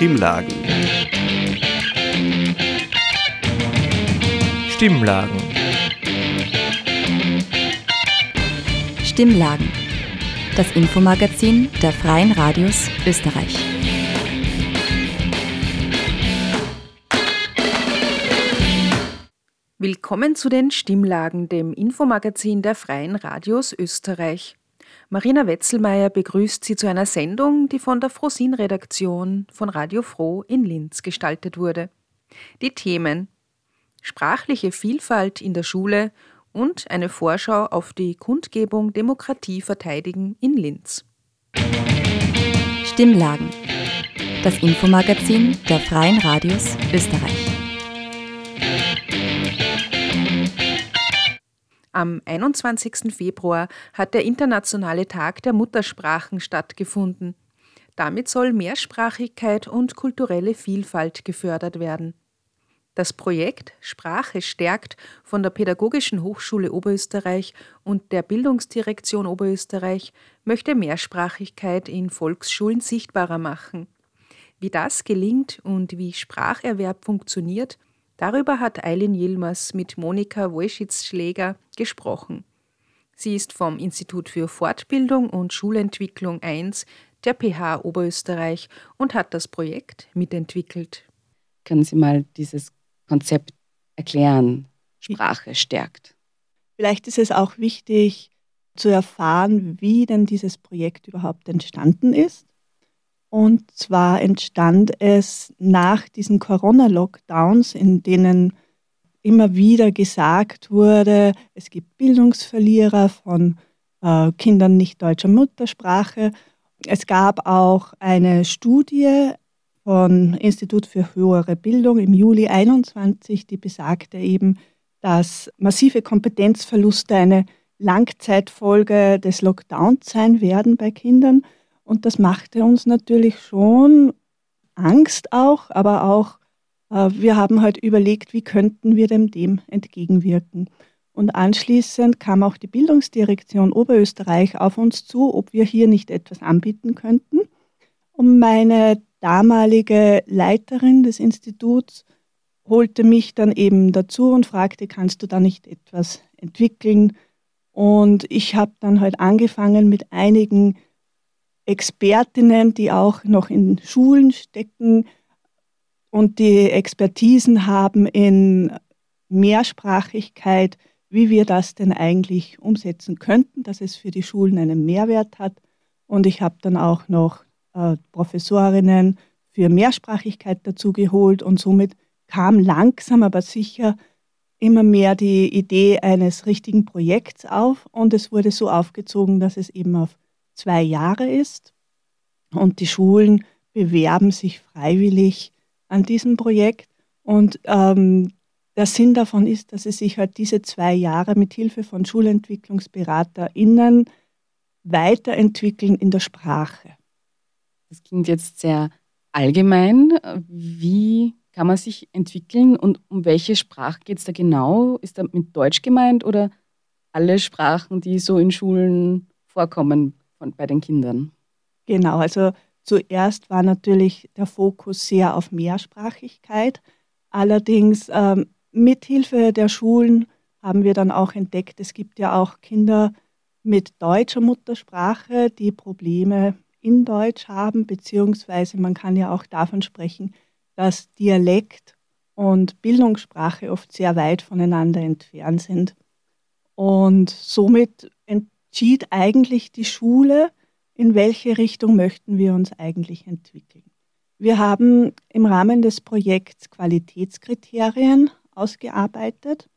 Stimmlagen. Stimmlagen. Stimmlagen. Das Infomagazin der Freien Radios Österreich. Willkommen zu den Stimmlagen, dem Infomagazin der Freien Radios Österreich. Marina Wetzelmeier begrüßt Sie zu einer Sendung, die von der Frosin-Redaktion von Radio Froh in Linz gestaltet wurde. Die Themen Sprachliche Vielfalt in der Schule und eine Vorschau auf die Kundgebung Demokratie verteidigen in Linz. Stimmlagen. Das Infomagazin der Freien Radios Österreich. Am 21. Februar hat der Internationale Tag der Muttersprachen stattgefunden. Damit soll Mehrsprachigkeit und kulturelle Vielfalt gefördert werden. Das Projekt Sprache stärkt von der Pädagogischen Hochschule Oberösterreich und der Bildungsdirektion Oberösterreich möchte Mehrsprachigkeit in Volksschulen sichtbarer machen. Wie das gelingt und wie Spracherwerb funktioniert, Darüber hat Eileen Yilmaz mit Monika Wojcicz-Schläger gesprochen. Sie ist vom Institut für Fortbildung und Schulentwicklung 1 der PH Oberösterreich und hat das Projekt mitentwickelt. Können Sie mal dieses Konzept erklären? Sprache stärkt. Vielleicht ist es auch wichtig zu erfahren, wie denn dieses Projekt überhaupt entstanden ist. Und zwar entstand es nach diesen Corona-Lockdowns, in denen immer wieder gesagt wurde, es gibt Bildungsverlierer von äh, Kindern nicht deutscher Muttersprache. Es gab auch eine Studie von Institut für höhere Bildung im Juli 21, die besagte eben, dass massive Kompetenzverluste eine Langzeitfolge des Lockdowns sein werden bei Kindern. Und das machte uns natürlich schon Angst auch, aber auch, äh, wir haben halt überlegt, wie könnten wir dem, dem entgegenwirken. Und anschließend kam auch die Bildungsdirektion Oberösterreich auf uns zu, ob wir hier nicht etwas anbieten könnten. Und meine damalige Leiterin des Instituts holte mich dann eben dazu und fragte, kannst du da nicht etwas entwickeln? Und ich habe dann halt angefangen mit einigen Expertinnen, die auch noch in Schulen stecken und die Expertisen haben in Mehrsprachigkeit, wie wir das denn eigentlich umsetzen könnten, dass es für die Schulen einen Mehrwert hat. Und ich habe dann auch noch äh, Professorinnen für Mehrsprachigkeit dazu geholt und somit kam langsam, aber sicher immer mehr die Idee eines richtigen Projekts auf und es wurde so aufgezogen, dass es eben auf zwei Jahre ist. Und die Schulen bewerben sich freiwillig an diesem Projekt. Und ähm, der Sinn davon ist, dass sie sich halt diese zwei Jahre mit Hilfe von SchulentwicklungsberaterInnen weiterentwickeln in der Sprache. Das klingt jetzt sehr allgemein. Wie kann man sich entwickeln und um welche Sprache geht es da genau? Ist da mit Deutsch gemeint oder alle Sprachen, die so in Schulen vorkommen? Von, bei den Kindern? Genau, also zuerst war natürlich der Fokus sehr auf Mehrsprachigkeit. Allerdings ähm, mithilfe der Schulen haben wir dann auch entdeckt, es gibt ja auch Kinder mit deutscher Muttersprache, die Probleme in Deutsch haben, beziehungsweise man kann ja auch davon sprechen, dass Dialekt und Bildungssprache oft sehr weit voneinander entfernt sind. Und somit entschied eigentlich die Schule, in welche Richtung möchten wir uns eigentlich entwickeln. Wir haben im Rahmen des Projekts Qualitätskriterien ausgearbeitet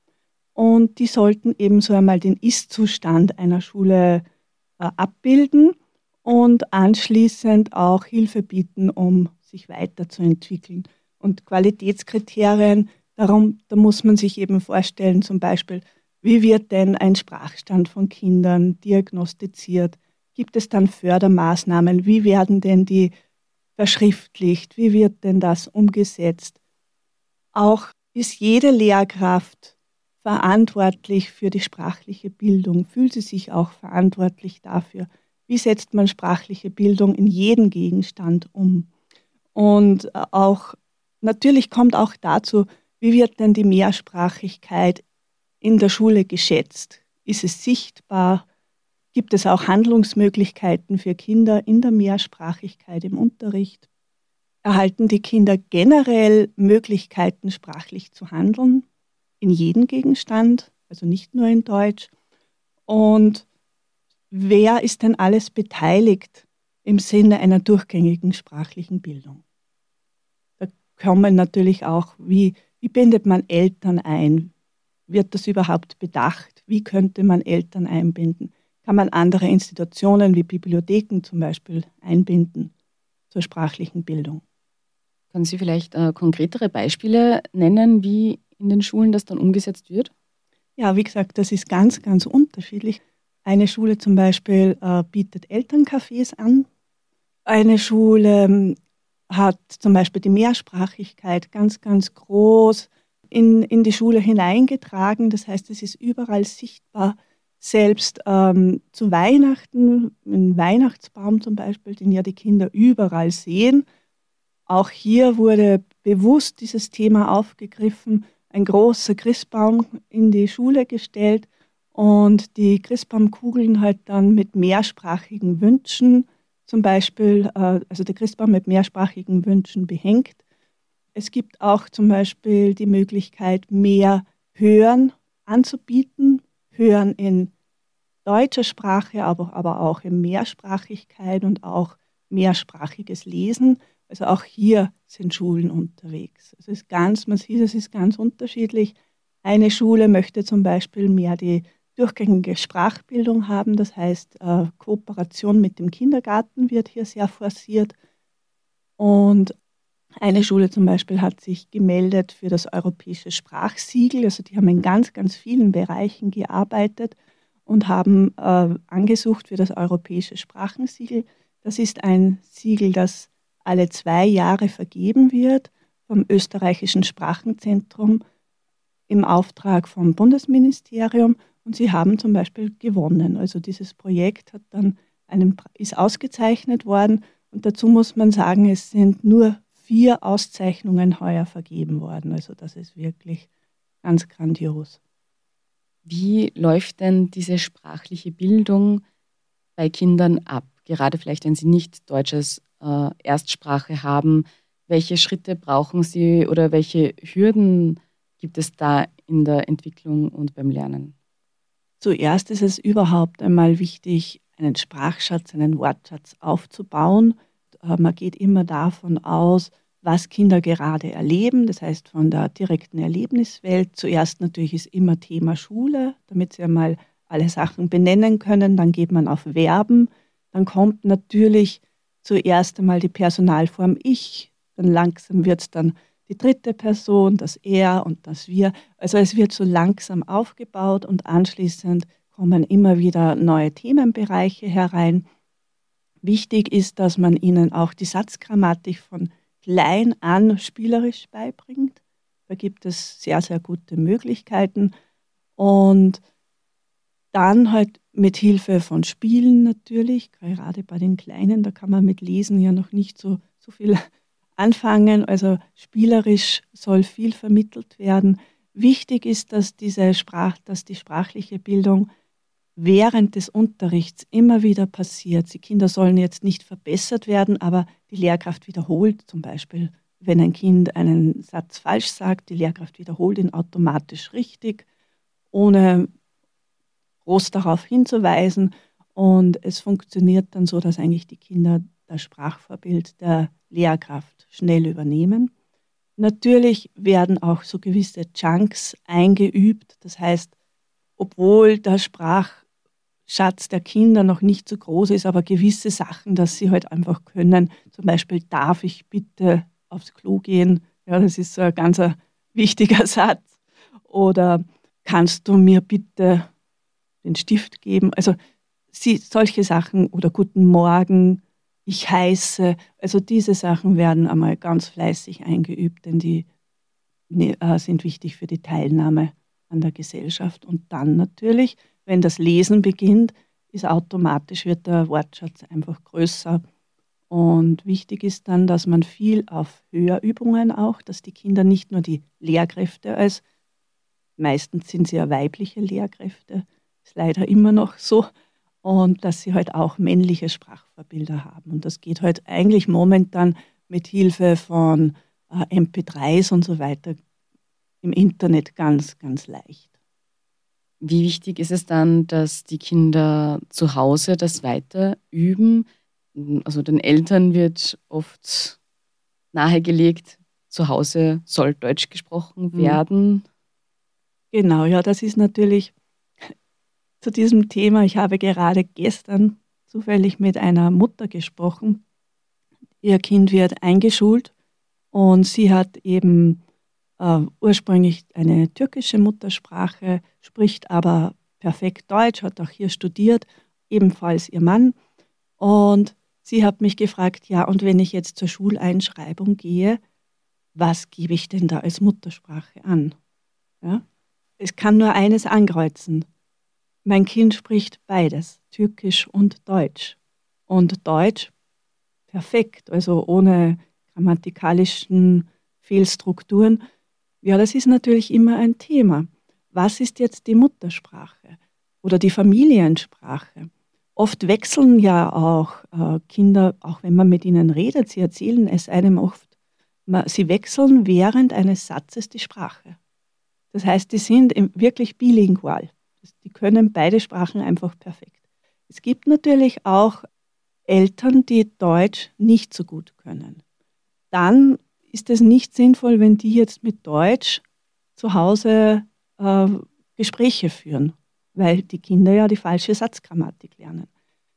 und die sollten ebenso einmal den Ist-Zustand einer Schule äh, abbilden und anschließend auch Hilfe bieten, um sich weiterzuentwickeln. Und Qualitätskriterien, darum, da muss man sich eben vorstellen, zum Beispiel, wie wird denn ein Sprachstand von Kindern diagnostiziert? Gibt es dann Fördermaßnahmen? Wie werden denn die verschriftlicht? Wie wird denn das umgesetzt? Auch ist jede Lehrkraft verantwortlich für die sprachliche Bildung? Fühlt sie sich auch verantwortlich dafür? Wie setzt man sprachliche Bildung in jeden Gegenstand um? Und auch natürlich kommt auch dazu, wie wird denn die Mehrsprachigkeit in der Schule geschätzt? Ist es sichtbar? Gibt es auch Handlungsmöglichkeiten für Kinder in der Mehrsprachigkeit im Unterricht? Erhalten die Kinder generell Möglichkeiten, sprachlich zu handeln? In jedem Gegenstand, also nicht nur in Deutsch? Und wer ist denn alles beteiligt im Sinne einer durchgängigen sprachlichen Bildung? Da kommen natürlich auch, wie, wie bindet man Eltern ein? Wird das überhaupt bedacht? Wie könnte man Eltern einbinden? kann man andere Institutionen wie Bibliotheken zum Beispiel einbinden zur sprachlichen Bildung. Können Sie vielleicht äh, konkretere Beispiele nennen, wie in den Schulen das dann umgesetzt wird? Ja, wie gesagt, das ist ganz, ganz unterschiedlich. Eine Schule zum Beispiel äh, bietet Elterncafés an. Eine Schule ähm, hat zum Beispiel die Mehrsprachigkeit ganz, ganz groß in, in die Schule hineingetragen. Das heißt, es ist überall sichtbar, selbst ähm, zu Weihnachten, ein Weihnachtsbaum zum Beispiel, den ja die Kinder überall sehen. Auch hier wurde bewusst dieses Thema aufgegriffen, ein großer Christbaum in die Schule gestellt und die Christbaumkugeln halt dann mit mehrsprachigen Wünschen, zum Beispiel, äh, also der Christbaum mit mehrsprachigen Wünschen behängt. Es gibt auch zum Beispiel die Möglichkeit, mehr Hören anzubieten, Hören in deutscher Sprache, aber, aber auch in Mehrsprachigkeit und auch mehrsprachiges Lesen. Also auch hier sind Schulen unterwegs. Es ist ganz, man sieht, es ist ganz unterschiedlich. Eine Schule möchte zum Beispiel mehr die durchgängige Sprachbildung haben. Das heißt, äh, Kooperation mit dem Kindergarten wird hier sehr forciert. Und eine Schule zum Beispiel hat sich gemeldet für das europäische Sprachsiegel. Also die haben in ganz, ganz vielen Bereichen gearbeitet und haben äh, angesucht für das europäische Sprachensiegel. Das ist ein Siegel, das alle zwei Jahre vergeben wird vom österreichischen Sprachenzentrum im Auftrag vom Bundesministerium. Und sie haben zum Beispiel gewonnen. Also dieses Projekt hat dann einen, ist ausgezeichnet worden. Und dazu muss man sagen, es sind nur vier Auszeichnungen heuer vergeben worden. Also das ist wirklich ganz grandios. Wie läuft denn diese sprachliche Bildung bei Kindern ab? Gerade vielleicht, wenn sie nicht Deutsches äh, Erstsprache haben. Welche Schritte brauchen sie oder welche Hürden gibt es da in der Entwicklung und beim Lernen? Zuerst ist es überhaupt einmal wichtig, einen Sprachschatz, einen Wortschatz aufzubauen. Äh, man geht immer davon aus, was Kinder gerade erleben, das heißt von der direkten Erlebniswelt. Zuerst natürlich ist immer Thema Schule, damit sie einmal alle Sachen benennen können. Dann geht man auf Verben. Dann kommt natürlich zuerst einmal die Personalform Ich. Dann langsam wird es dann die dritte Person, das Er und das Wir. Also es wird so langsam aufgebaut und anschließend kommen immer wieder neue Themenbereiche herein. Wichtig ist, dass man ihnen auch die Satzgrammatik von klein an spielerisch beibringt. Da gibt es sehr, sehr gute Möglichkeiten. Und dann halt mit Hilfe von Spielen natürlich, gerade bei den Kleinen, da kann man mit Lesen ja noch nicht so, so viel anfangen. Also spielerisch soll viel vermittelt werden. Wichtig ist, dass, diese Sprach, dass die sprachliche Bildung während des Unterrichts immer wieder passiert. Die Kinder sollen jetzt nicht verbessert werden, aber die Lehrkraft wiederholt zum Beispiel, wenn ein Kind einen Satz falsch sagt, die Lehrkraft wiederholt ihn automatisch richtig, ohne groß darauf hinzuweisen. Und es funktioniert dann so, dass eigentlich die Kinder das Sprachvorbild der Lehrkraft schnell übernehmen. Natürlich werden auch so gewisse Chunks eingeübt. Das heißt, obwohl der Sprach Schatz der Kinder noch nicht so groß ist, aber gewisse Sachen, dass sie halt einfach können. Zum Beispiel, darf ich bitte aufs Klo gehen? Ja, das ist so ein ganz wichtiger Satz. Oder kannst du mir bitte den Stift geben? Also sie, solche Sachen oder guten Morgen, ich heiße. Also diese Sachen werden einmal ganz fleißig eingeübt, denn die ne, äh, sind wichtig für die Teilnahme an der Gesellschaft. Und dann natürlich wenn das Lesen beginnt, ist automatisch, wird der Wortschatz einfach größer Und wichtig ist dann, dass man viel auf Hörübungen auch, dass die Kinder nicht nur die Lehrkräfte als, meistens sind sie ja weibliche Lehrkräfte, ist leider immer noch so, und dass sie halt auch männliche Sprachvorbilder haben. Und das geht halt eigentlich momentan mit Hilfe von äh, MP3s und so weiter im Internet ganz, ganz leicht. Wie wichtig ist es dann, dass die Kinder zu Hause das weiter üben? Also den Eltern wird oft nahegelegt, zu Hause soll Deutsch gesprochen mhm. werden. Genau, ja, das ist natürlich zu diesem Thema. Ich habe gerade gestern zufällig mit einer Mutter gesprochen. Ihr Kind wird eingeschult und sie hat eben äh, ursprünglich eine türkische Muttersprache, spricht aber perfekt Deutsch, hat auch hier studiert, ebenfalls ihr Mann. Und sie hat mich gefragt, ja, und wenn ich jetzt zur Schuleinschreibung gehe, was gebe ich denn da als Muttersprache an? Ja? Es kann nur eines ankreuzen. Mein Kind spricht beides, Türkisch und Deutsch. Und Deutsch perfekt, also ohne grammatikalischen Fehlstrukturen. Ja, das ist natürlich immer ein Thema. Was ist jetzt die Muttersprache oder die Familiensprache? Oft wechseln ja auch äh, Kinder, auch wenn man mit ihnen redet, sie erzählen es einem oft, sie wechseln während eines Satzes die Sprache. Das heißt, die sind wirklich bilingual. Die können beide Sprachen einfach perfekt. Es gibt natürlich auch Eltern, die Deutsch nicht so gut können. Dann ist es nicht sinnvoll, wenn die jetzt mit Deutsch zu Hause äh, Gespräche führen, weil die Kinder ja die falsche Satzgrammatik lernen.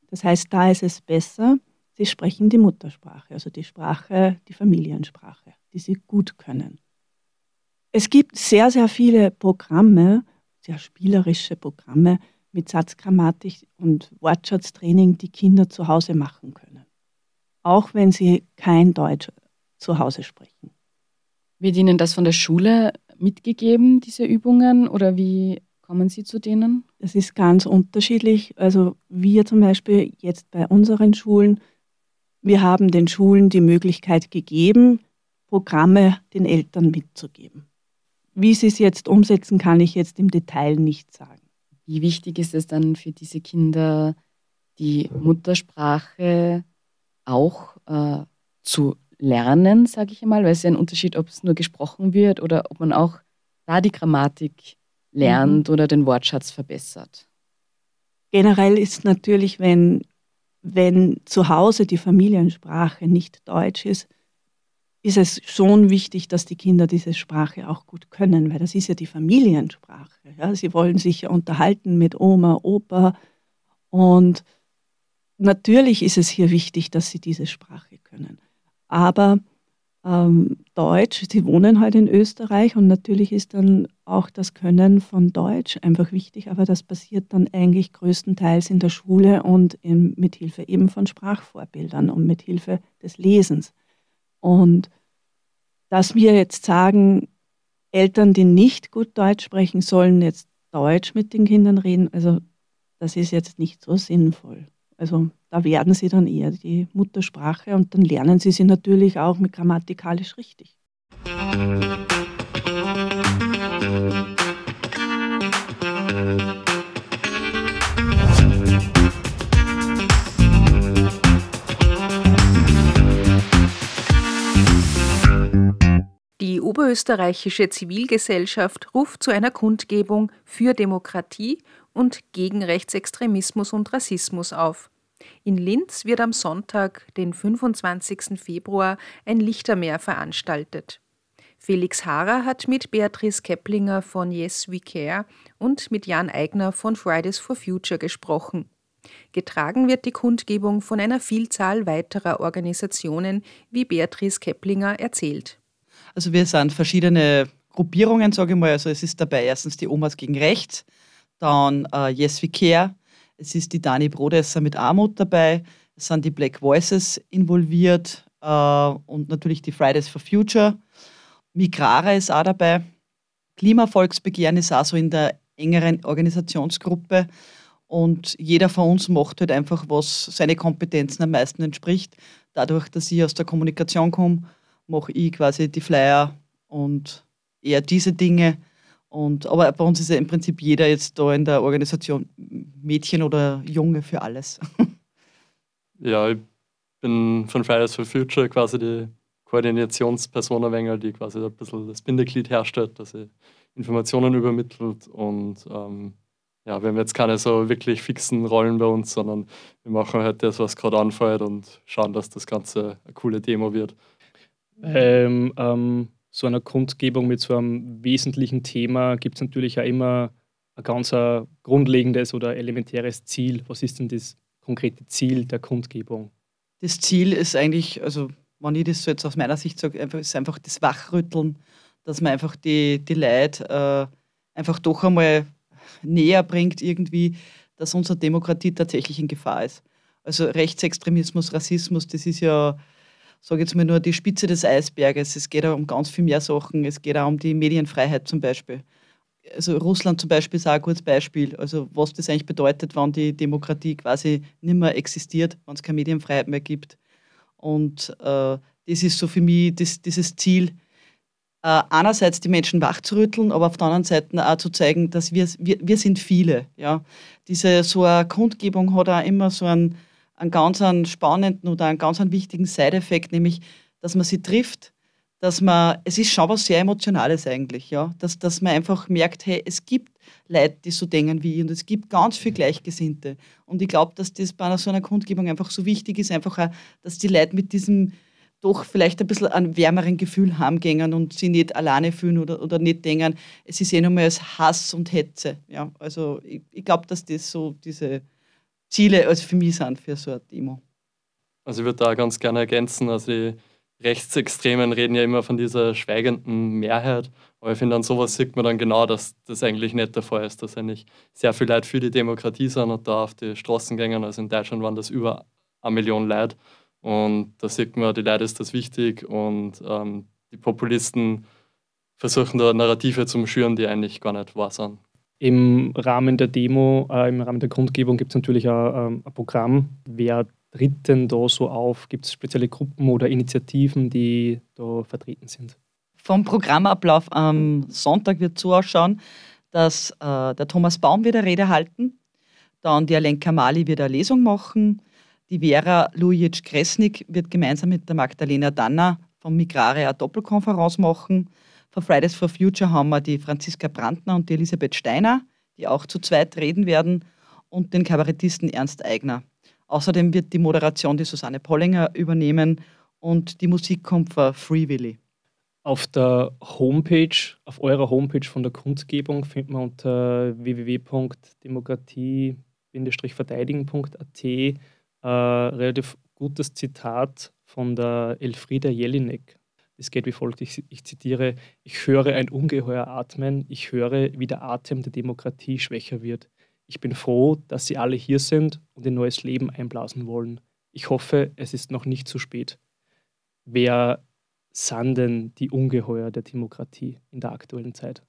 Das heißt, da ist es besser, sie sprechen die Muttersprache, also die Sprache, die Familiensprache, die sie gut können. Es gibt sehr, sehr viele Programme, sehr spielerische Programme mit Satzgrammatik und Wortschatztraining, die Kinder zu Hause machen können. Auch wenn sie kein Deutsch zu Hause sprechen. Wird Ihnen das von der Schule mitgegeben, diese Übungen, oder wie kommen Sie zu denen? Das ist ganz unterschiedlich. Also wir zum Beispiel jetzt bei unseren Schulen, wir haben den Schulen die Möglichkeit gegeben, Programme den Eltern mitzugeben. Wie sie es jetzt umsetzen, kann ich jetzt im Detail nicht sagen. Wie wichtig ist es dann für diese Kinder, die Muttersprache auch äh, zu lernen, sage ich einmal, weil es ist ja ein Unterschied, ob es nur gesprochen wird oder ob man auch da die Grammatik lernt mhm. oder den Wortschatz verbessert. Generell ist natürlich, wenn, wenn zu Hause die Familiensprache nicht Deutsch ist, ist es schon wichtig, dass die Kinder diese Sprache auch gut können, weil das ist ja die Familiensprache. Ja? Sie wollen sich ja unterhalten mit Oma, Opa und natürlich ist es hier wichtig, dass sie diese Sprache können. Aber ähm, Deutsch, sie wohnen halt in Österreich und natürlich ist dann auch das Können von Deutsch einfach wichtig, aber das passiert dann eigentlich größtenteils in der Schule und in, mit Hilfe eben von Sprachvorbildern und mit Hilfe des Lesens. Und dass wir jetzt sagen, Eltern, die nicht gut Deutsch sprechen, sollen jetzt Deutsch mit den Kindern reden, also das ist jetzt nicht so sinnvoll. Also da werden sie dann eher die Muttersprache und dann lernen sie sie natürlich auch mit grammatikalisch richtig. Die oberösterreichische Zivilgesellschaft ruft zu einer Kundgebung für Demokratie und gegen Rechtsextremismus und Rassismus auf. In Linz wird am Sonntag, den 25. Februar, ein Lichtermeer veranstaltet. Felix Haarer hat mit Beatrice Keplinger von Yes We Care und mit Jan Eigner von Fridays for Future gesprochen. Getragen wird die Kundgebung von einer Vielzahl weiterer Organisationen, wie Beatrice Keplinger erzählt. Also wir sind verschiedene Gruppierungen, sage ich mal. Also es ist dabei erstens die Omas gegen Rechts, dann äh, Yes We Care, es ist die Dani Brodesser mit Armut dabei, es sind die Black Voices involviert äh, und natürlich die Fridays for Future. Migrara ist auch dabei. Klimavolksbegehren ist auch so in der engeren Organisationsgruppe. Und jeder von uns macht halt einfach, was seine Kompetenzen am meisten entspricht. Dadurch, dass ich aus der Kommunikation komme, mache ich quasi die Flyer und eher diese Dinge. Und, aber bei uns ist ja im Prinzip jeder jetzt da in der Organisation Mädchen oder Junge für alles. Ja, ich bin von Fridays for Future quasi die Koordinationsperson ein wenig, die quasi ein bisschen das Bindeglied herstellt, dass sie Informationen übermittelt und ähm, ja, wir haben jetzt keine so wirklich fixen Rollen bei uns, sondern wir machen halt das, was gerade anfällt und schauen, dass das Ganze eine coole Demo wird. Ähm, ähm, so einer Kundgebung mit so einem wesentlichen Thema gibt es natürlich auch immer ein ganz grundlegendes oder elementäres Ziel. Was ist denn das konkrete Ziel der Kundgebung? Das Ziel ist eigentlich, also wenn ich das so jetzt aus meiner Sicht sage, ist einfach das Wachrütteln, dass man einfach die, die Leute äh, einfach doch einmal näher bringt, irgendwie, dass unsere Demokratie tatsächlich in Gefahr ist. Also Rechtsextremismus, Rassismus, das ist ja sage jetzt mal nur die Spitze des Eisberges. Es geht auch um ganz viel mehr Sachen. Es geht auch um die Medienfreiheit zum Beispiel. Also Russland zum Beispiel ist auch ein gutes Beispiel. Also was das eigentlich bedeutet, wenn die Demokratie quasi nicht mehr existiert, wenn es keine Medienfreiheit mehr gibt. Und äh, das ist so für mich das, dieses Ziel, äh, einerseits die Menschen wachzurütteln, aber auf der anderen Seite auch zu zeigen, dass wir, wir, wir sind viele. Ja. Diese so eine Kundgebung hat auch immer so einen einen ganz einen spannenden oder einen ganz einen wichtigen Side-Effekt, nämlich, dass man sie trifft, dass man, es ist schon was sehr Emotionales eigentlich, ja, dass, dass man einfach merkt, hey, es gibt Leute, die so denken wie ich und es gibt ganz viel Gleichgesinnte. Und ich glaube, dass das bei einer so einer Kundgebung einfach so wichtig ist, einfach auch, dass die Leute mit diesem doch vielleicht ein bisschen ein wärmeren Gefühl heimgehen und sie nicht alleine fühlen oder, oder nicht denken, es ist eh nur mehr als Hass und Hetze. Ja, also ich, ich glaube, dass das so diese Ziele also für mich sind für so eine Demo. Also ich würde da ganz gerne ergänzen, also die Rechtsextremen reden ja immer von dieser schweigenden Mehrheit, aber ich finde, an sowas sieht man dann genau, dass das eigentlich nicht der Fall ist, dass eigentlich sehr viele Leute für die Demokratie sind und da auf die Straßen gehen. Also in Deutschland waren das über eine Million Leute und da sieht man, die Leute ist das wichtig und ähm, die Populisten versuchen da Narrative zu schüren, die eigentlich gar nicht wahr sind. Im Rahmen der Demo, äh, im Rahmen der Kundgebung gibt es natürlich auch, ähm, ein Programm. Wer tritt denn da so auf? Gibt es spezielle Gruppen oder Initiativen, die da vertreten sind? Vom Programmablauf am Sonntag wird so ausschauen, dass äh, der Thomas Baum wieder Rede halten, dann die Alenka Mali wird eine Lesung machen, die Vera Lujic-Kresnik wird gemeinsam mit der Magdalena Danner vom Migrare eine Doppelkonferenz machen. Von Fridays for Future haben wir die Franziska Brandner und die Elisabeth Steiner, die auch zu zweit reden werden, und den Kabarettisten Ernst Eigner. Außerdem wird die Moderation die Susanne Pollinger übernehmen und die Musik kommt von Free Willy. Auf der Homepage, auf eurer Homepage von der Kundgebung findet man unter www.demokratie-verteidigen.at äh, relativ gutes Zitat von der Elfriede Jelinek. Es geht wie folgt, ich, ich, zitiere, ich höre ein Ungeheuer atmen, ich höre, wie der Atem der Demokratie schwächer wird. Ich bin froh, dass Sie alle hier sind und ein neues Leben einblasen wollen. Ich hoffe, es ist noch nicht zu spät. Wer sind denn die Ungeheuer der Demokratie in der aktuellen Zeit?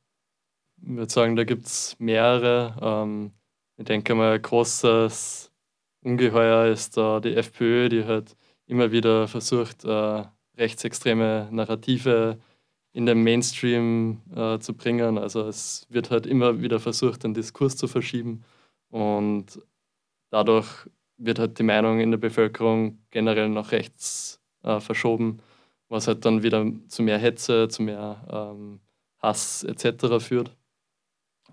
Ich würde sagen, da gibt es mehrere. Ähm, ich denke mal, ein großes Ungeheuer ist da die FPÖ, die halt immer wieder versucht, äh, rechtsextreme Narrative in den Mainstream äh, zu bringen. Also es wird halt immer wieder versucht, den Diskurs zu verschieben und dadurch wird halt die Meinung in der Bevölkerung generell nach rechts äh, verschoben, was halt dann wieder zu mehr Hetze, zu mehr ähm, Hass etc. führt.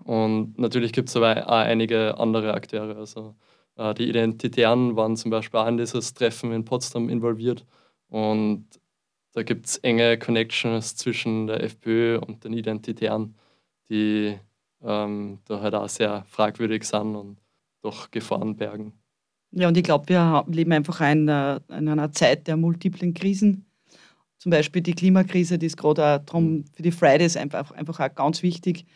Und natürlich gibt es aber auch einige andere Akteure. Also äh, die Identitären waren zum Beispiel auch in dieses Treffen in Potsdam involviert und da gibt es enge Connections zwischen der FPÖ und den Identitären, die ähm, da halt auch sehr fragwürdig sind und doch Gefahren bergen. Ja, und ich glaube, wir leben einfach in einer, in einer Zeit der multiplen Krisen. Zum Beispiel die Klimakrise, die ist gerade darum für die Fridays einfach, einfach auch ganz wichtig,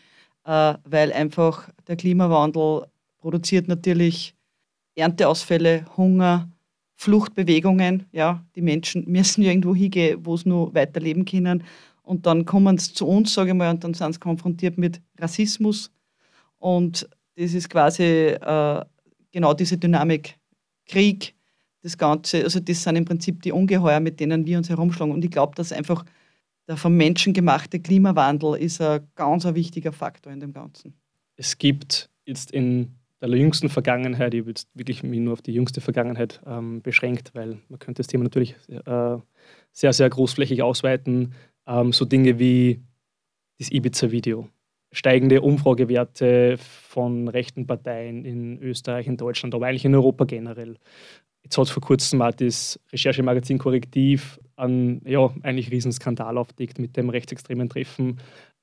äh, weil einfach der Klimawandel produziert natürlich Ernteausfälle, Hunger, Fluchtbewegungen. Ja, die Menschen müssen irgendwo hingehen, wo sie nur weiterleben können. Und dann kommen sie zu uns, sage ich mal, und dann sind sie konfrontiert mit Rassismus. Und das ist quasi äh, genau diese Dynamik, Krieg, das Ganze, also das sind im Prinzip die Ungeheuer, mit denen wir uns herumschlagen. Und ich glaube, dass einfach der vom Menschen gemachte Klimawandel ist ein ganz ein wichtiger Faktor in dem Ganzen. Es gibt jetzt in der jüngsten Vergangenheit, ich würde wirklich mich nur auf die jüngste Vergangenheit ähm, beschränkt, weil man könnte das Thema natürlich äh, sehr, sehr großflächig ausweiten. Ähm, so Dinge wie das Ibiza-Video, steigende Umfragewerte von rechten Parteien in Österreich, in Deutschland, aber eigentlich in Europa generell. Jetzt hat vor kurzem mal das Recherchemagazin Korrektiv einen ja, eigentlich Riesenskandal aufdeckt mit dem rechtsextremen Treffen.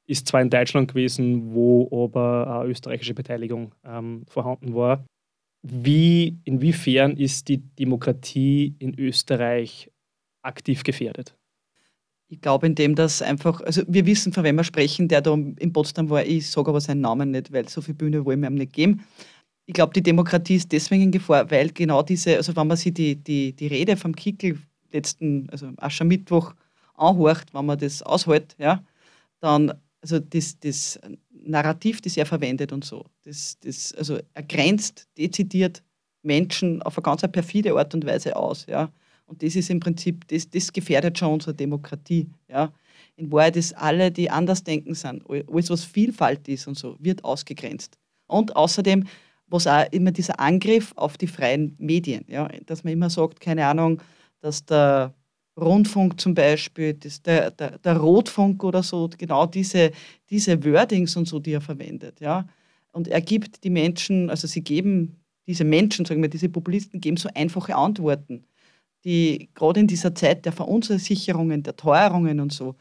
Ist zwar in Deutschland gewesen, wo aber eine österreichische Beteiligung ähm, vorhanden war. Wie, inwiefern ist die Demokratie in Österreich aktiv gefährdet? Ich glaube, indem das einfach, also wir wissen, von wem wir sprechen, der da in Potsdam war, ich sage aber seinen Namen nicht, weil so viel Bühne wollen wir ihm nicht geben. Ich glaube, die Demokratie ist deswegen in Gefahr, weil genau diese, also wenn man sich die, die, die Rede vom Kickel letzten, also Aschermittwoch anhört, wenn man das aushält, ja, dann, also das, das Narrativ, das er verwendet und so, das, das, also er grenzt dezidiert Menschen auf eine ganz perfide Art und Weise aus, ja. Und das ist im Prinzip, das, das gefährdet schon unsere Demokratie. Ja. In Wahrheit ist alle, die anders denken sind, alles, was Vielfalt ist und so, wird ausgegrenzt. Und außerdem, was auch immer dieser Angriff auf die freien Medien, ja, dass man immer sagt, keine Ahnung, dass der Rundfunk zum Beispiel, das, der, der, der Rotfunk oder so, genau diese, diese Wordings und so, die er verwendet. Ja. Und er gibt die Menschen, also sie geben, diese Menschen, sagen wir, diese Populisten geben so einfache Antworten die gerade in dieser Zeit der Verunsicherungen, der Teuerungen und so,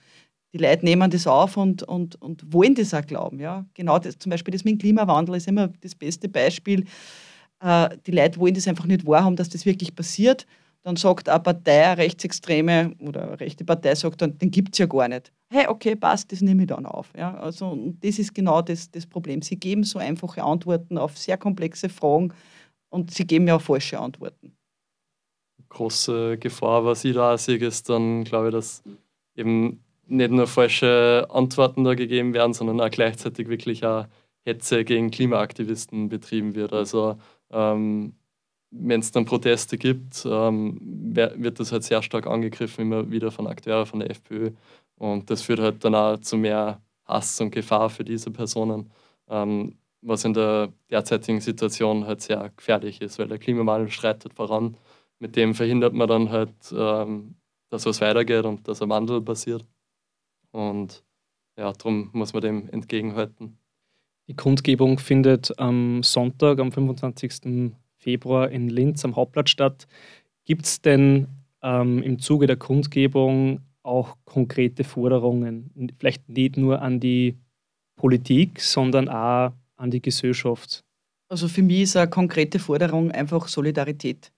die Leute nehmen das auf und, und, und wollen das auch glauben. Ja? Genau das, zum Beispiel das mit dem Klimawandel ist immer das beste Beispiel. Äh, die Leute wollen das einfach nicht wahrhaben, dass das wirklich passiert. Dann sagt eine Partei, eine Rechtsextreme oder eine rechte Partei, sagt dann, den gibt es ja gar nicht. Hey, okay, passt, das nehme ich dann auf. Ja? Also, das ist genau das, das Problem. Sie geben so einfache Antworten auf sehr komplexe Fragen und sie geben ja auch falsche Antworten große Gefahr, was ich da sehe, ist dann, glaube ich, dass eben nicht nur falsche Antworten da gegeben werden, sondern auch gleichzeitig wirklich auch Hetze gegen Klimaaktivisten betrieben wird. Also ähm, wenn es dann Proteste gibt, ähm, wird das halt sehr stark angegriffen, immer wieder von Akteuren von der FPÖ. Und das führt halt dann auch zu mehr Hass und Gefahr für diese Personen, ähm, was in der derzeitigen Situation halt sehr gefährlich ist, weil der Klimawandel schreitet voran mit dem verhindert man dann halt, ähm, dass was weitergeht und dass ein Wandel passiert. Und ja, darum muss man dem entgegenhalten. Die Kundgebung findet am Sonntag, am 25. Februar in Linz am Hauptplatz statt. Gibt es denn ähm, im Zuge der Kundgebung auch konkrete Forderungen, vielleicht nicht nur an die Politik, sondern auch an die Gesellschaft? Also für mich ist eine konkrete Forderung einfach Solidarität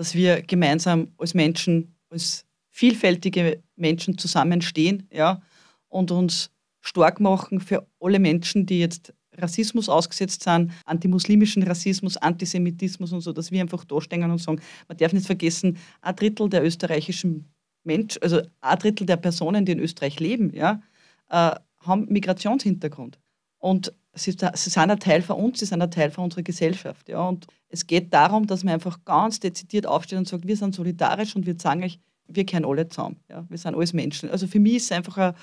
dass wir gemeinsam als Menschen, als vielfältige Menschen zusammenstehen ja, und uns stark machen für alle Menschen, die jetzt Rassismus ausgesetzt sind, antimuslimischen Rassismus, Antisemitismus und so, dass wir einfach da stehen und sagen, man darf nicht vergessen, ein Drittel der österreichischen Menschen, also ein Drittel der Personen, die in Österreich leben, ja, äh, haben Migrationshintergrund. Und sie, sie sind ein Teil von uns, sie sind ein Teil von unserer Gesellschaft. Ja. Und es geht darum, dass man einfach ganz dezidiert aufsteht und sagt, wir sind solidarisch und wir sagen euch, wir kennen alle zusammen. Ja. Wir sind alles Menschen. Also für mich ist es einfach ein,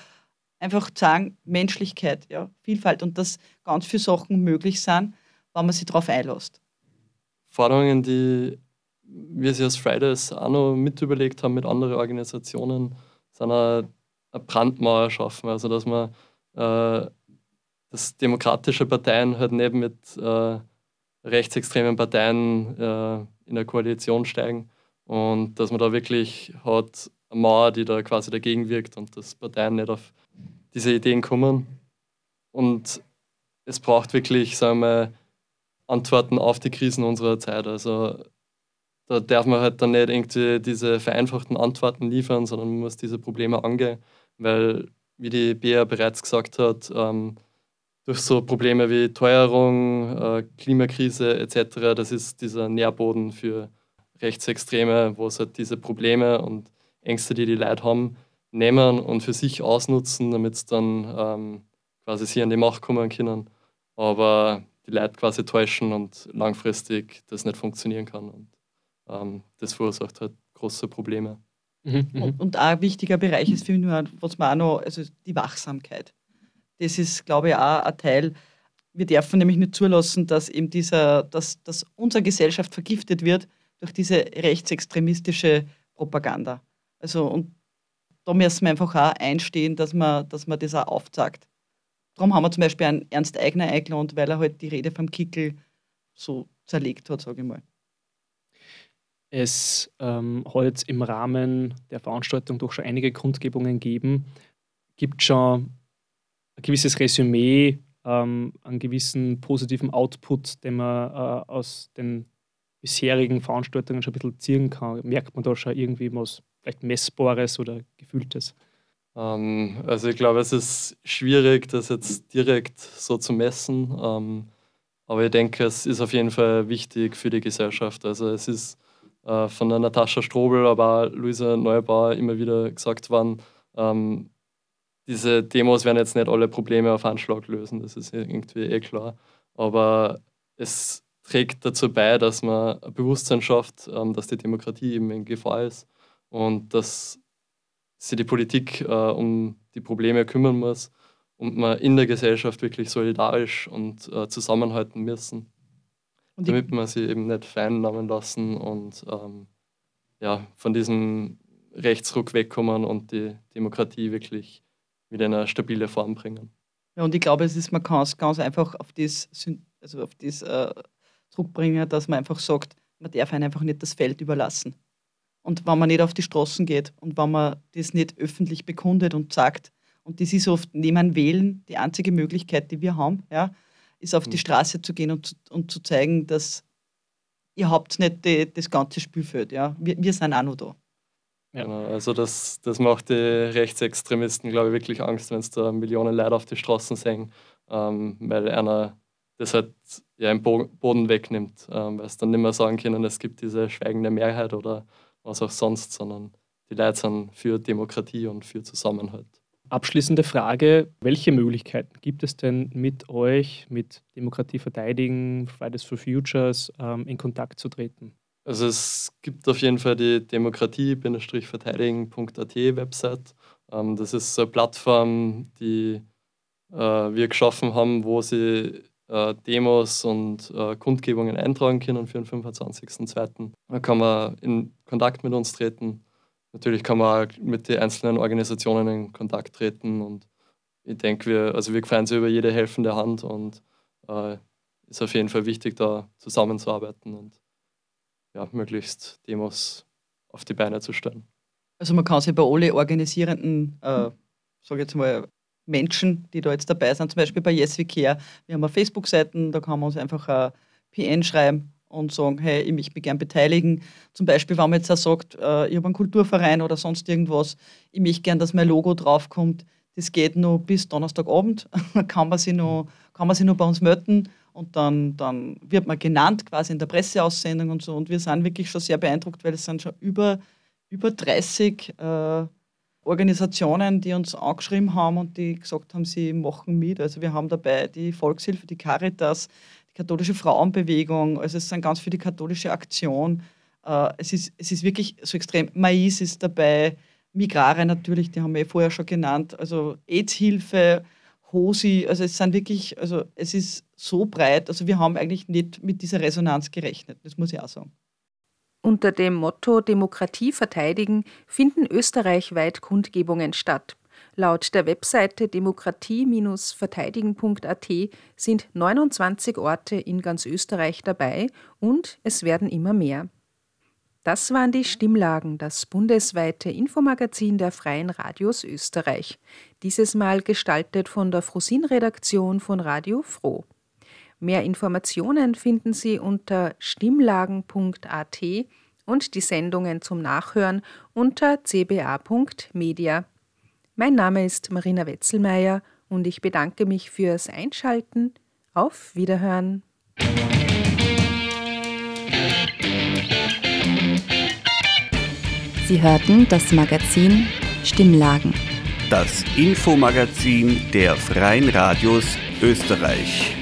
einfach sagen, Menschlichkeit, ja, Vielfalt und dass ganz viele Sachen möglich sind, wenn man sich darauf einlässt. Forderungen, die wir sie als Fridays auch noch mit überlegt haben mit anderen Organisationen, sind eine, Brandmauer schaffen. Also dass man äh, dass demokratische Parteien halt nicht mit äh, rechtsextremen Parteien äh, in der Koalition steigen und dass man da wirklich hat eine Mauer, die da quasi dagegen wirkt und dass Parteien nicht auf diese Ideen kommen. Und es braucht wirklich, sagen wir, Antworten auf die Krisen unserer Zeit. Also da darf man halt dann nicht irgendwie diese vereinfachten Antworten liefern, sondern man muss diese Probleme angehen, weil, wie die Bea bereits gesagt hat, ähm, durch so Probleme wie Teuerung, äh, Klimakrise etc. Das ist dieser Nährboden für Rechtsextreme, wo es halt diese Probleme und Ängste, die die Leute haben, nehmen und für sich ausnutzen, damit es dann ähm, quasi sie an die Macht kommen können. Aber die Leute quasi täuschen und langfristig das nicht funktionieren kann. Und ähm, das verursacht halt große Probleme. Mhm, mhm. und, und auch ein wichtiger Bereich ist für mich nur, was man auch noch, also die Wachsamkeit. Das ist, glaube ich, auch ein Teil. Wir dürfen nämlich nicht zulassen, dass eben dieser, dass, dass unsere Gesellschaft vergiftet wird durch diese rechtsextremistische Propaganda. Also und da müssen wir einfach auch einstehen, dass man, dass man das auch aufzeigt. Darum haben wir zum Beispiel einen Ernst Eigner eingeladen, weil er halt die Rede vom Kickel so zerlegt hat, sage ich mal. Es ähm, hat im Rahmen der Veranstaltung doch schon einige Kundgebungen gegeben. Gibt schon ein gewisses Resümee, ähm, einen gewissen positiven Output, den man äh, aus den bisherigen Veranstaltungen schon ein bisschen ziehen kann. Merkt man da schon irgendwie was vielleicht Messbares oder Gefühltes? Ähm, also ich glaube, es ist schwierig, das jetzt direkt so zu messen. Ähm, aber ich denke, es ist auf jeden Fall wichtig für die Gesellschaft. Also es ist äh, von der Natascha Strobel, aber auch Luisa Neubauer immer wieder gesagt worden, ähm, diese Demos werden jetzt nicht alle Probleme auf Anschlag lösen, das ist irgendwie eh klar. Aber es trägt dazu bei, dass man ein Bewusstsein schafft, ähm, dass die Demokratie eben in Gefahr ist und dass sich die Politik äh, um die Probleme kümmern muss und man in der Gesellschaft wirklich solidarisch und äh, zusammenhalten müssen, und damit man sie eben nicht vereinnahmen lassen und ähm, ja, von diesem Rechtsruck wegkommen und die Demokratie wirklich wieder in eine stabile Form bringen. Ja, und ich glaube, es ist, man kann es ganz einfach auf das, also auf das äh, zurückbringen, dass man einfach sagt, man darf einfach nicht das Feld überlassen. Und wenn man nicht auf die Straßen geht und wenn man das nicht öffentlich bekundet und sagt, und das ist oft neben Wählen die einzige Möglichkeit, die wir haben, ja, ist auf die mhm. Straße zu gehen und, und zu zeigen, dass ihr habt nicht die, das ganze Spielfeld. Ja. Wir, wir sind auch noch da. Ja. Genau, also das, das macht die Rechtsextremisten, glaube ich, wirklich Angst, wenn es da Millionen Leute auf die Straßen sehen, ähm, weil einer das halt ja im Boden wegnimmt, ähm, weil es dann nicht mehr sagen können, es gibt diese schweigende Mehrheit oder was auch sonst, sondern die Leute sind für Demokratie und für Zusammenhalt. Abschließende Frage: Welche Möglichkeiten gibt es denn mit euch, mit Demokratie verteidigen, Fridays for Futures, ähm, in Kontakt zu treten? Also es gibt auf jeden Fall die demokratie-verteidigen.at Website. Ähm, das ist so eine Plattform, die äh, wir geschaffen haben, wo sie äh, Demos und äh, Kundgebungen eintragen können für den 25.02. Da kann man in Kontakt mit uns treten. Natürlich kann man auch mit den einzelnen Organisationen in Kontakt treten und ich denke, wir, also wir freuen uns über jede helfende Hand und äh, ist auf jeden Fall wichtig, da zusammenzuarbeiten und ja, möglichst Demos auf die Beine zu stellen. Also man kann sich bei alle organisierenden, äh, sage jetzt mal, Menschen, die da jetzt dabei sind, zum Beispiel bei Yes We Care, wir haben eine Facebook-Seiten, da kann man uns einfach ein PN schreiben und sagen, hey, ich möchte mich gerne beteiligen. Zum Beispiel, wenn man jetzt auch sagt, äh, ich habe einen Kulturverein oder sonst irgendwas, ich möchte gerne, dass mein Logo draufkommt. Das geht nur bis Donnerstagabend, kann man sich noch, kann man sich noch bei uns melden und dann, dann wird man genannt quasi in der Presseaussendung und so. Und wir sind wirklich schon sehr beeindruckt, weil es sind schon über, über 30 äh, Organisationen, die uns angeschrieben haben und die gesagt haben, sie machen mit. Also wir haben dabei die Volkshilfe, die Caritas, die katholische Frauenbewegung, also es sind ganz viele katholische Aktionen. Äh, es, ist, es ist wirklich so extrem. Mais ist dabei, Migrare natürlich, die haben wir vorher schon genannt, also AIDS-Hilfe, HOSI, also es sind wirklich, also es ist so breit, also wir haben eigentlich nicht mit dieser Resonanz gerechnet, das muss ich auch sagen. Unter dem Motto Demokratie verteidigen finden österreichweit Kundgebungen statt. Laut der Webseite demokratie-verteidigen.at sind 29 Orte in ganz Österreich dabei und es werden immer mehr. Das waren die Stimmlagen, das bundesweite Infomagazin der Freien Radios Österreich. Dieses Mal gestaltet von der Frosin-Redaktion von Radio Froh. Mehr Informationen finden Sie unter stimmlagen.at und die Sendungen zum Nachhören unter cba.media. Mein Name ist Marina Wetzelmeier und ich bedanke mich fürs Einschalten. Auf Wiederhören. Sie hörten das Magazin Stimmlagen. Das Infomagazin der Freien Radios Österreich.